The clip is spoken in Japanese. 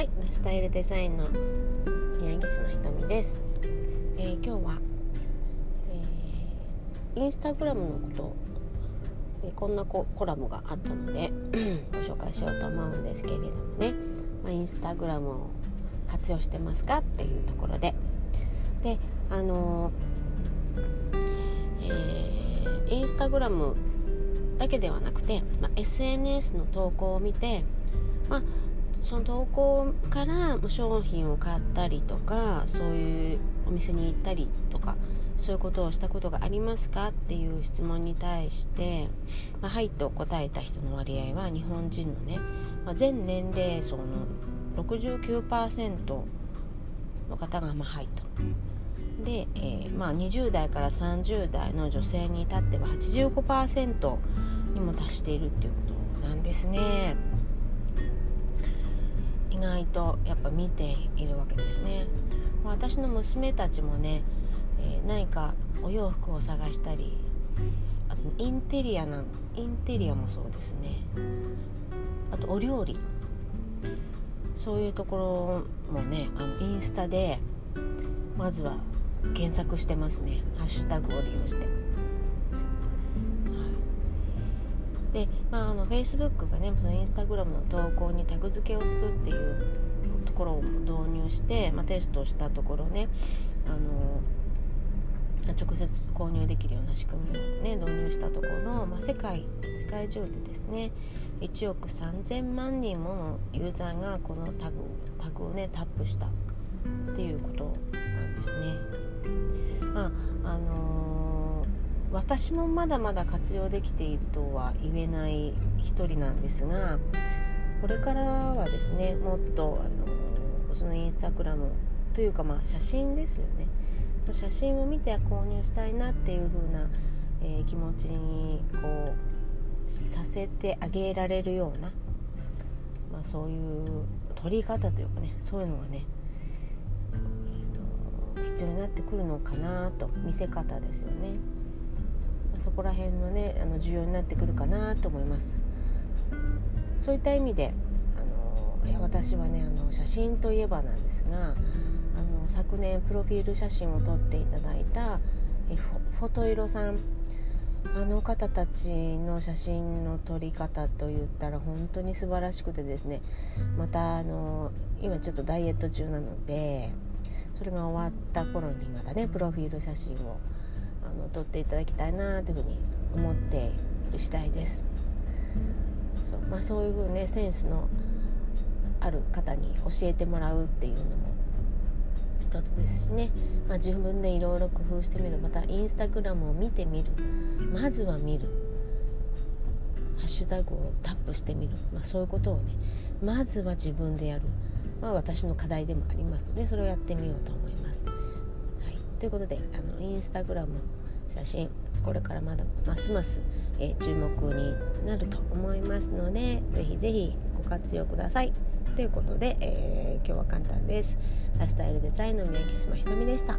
はい、スタイルデザインの宮城島ひとみです、えー、今日は、えー、インスタグラムのこと、えー、こんなコラムがあったので ご紹介しようと思うんですけれどもね、まあ、インスタグラムを活用してますかっていうところで。であのえー、インスタグラムだけではなくて、まあ、SNS の投稿を見て、まあ、その投稿から商品を買ったりとかそういうお店に行ったりとかそういうことをしたことがありますかっていう質問に対して「まあ、はい」と答えた人の割合は日本人のね、まあ、全年齢層の69%の方が「まあ、はい」と。で、えー、まあ、20代から30代の女性に至っては85%にも達しているっていうことなんですね。意外とやっぱ見ているわけですね。私の娘たちもね、えー、何かお洋服を探したりあとインテリアなインテリアもそうですねあとお料理そういうところもねあのインスタでまずは検索してますねハッシュタグを利用して。で、まあ、あの Facebook がねそのインスタグラムの投稿にタグ付けをするっていうところを導入して、まあ、テストしたところねあの直接購入できるような仕組みを、ね、導入したところ、まあ、世界世界中でですね1億3000万人ものユーザーがこのタグタグをねタップした私もまだまだ活用できているとは言えない一人なんですがこれからはですねもっとあのそのインスタグラムというかまあ写真ですよねその写真を見て購入したいなっていう風な、えー、気持ちにこうさせてあげられるような、まあ、そういう撮り方というかねそういうのがね必要になってくるのかなと見せ方ですよね。そこら辺のねあの重要になってくるかなと思います。そういった意味であの私はねあの写真といえばなんですがあの昨年プロフィール写真を撮っていただいたえフォトイロさん。あの方たちの写真の撮り方といったら本当に素晴らしくてですね。またあの今ちょっとダイエット中なのでそれが終わった頃にまたねプロフィール写真をあの撮っていただきたいなというふうに思っている次第です。そう,、まあ、そういうふうねセンスのある方に教えてもらうっていうのも一つですしね、まあ、自分でいろいろ工夫してみる。またインスタグラムを見てみる。まずは見る。ハッシュタグをタップしてみる、まあ、そういうことをねまずは自分でやる、まあ、私の課題でもありますのでそれをやってみようと思います。はい、ということであのインスタグラム写真これからまだますます、えー、注目になると思いますのでぜひぜひご活用くださいということで、えー、今日は簡単ですラスタイルデザインの三宅島ひとみでした。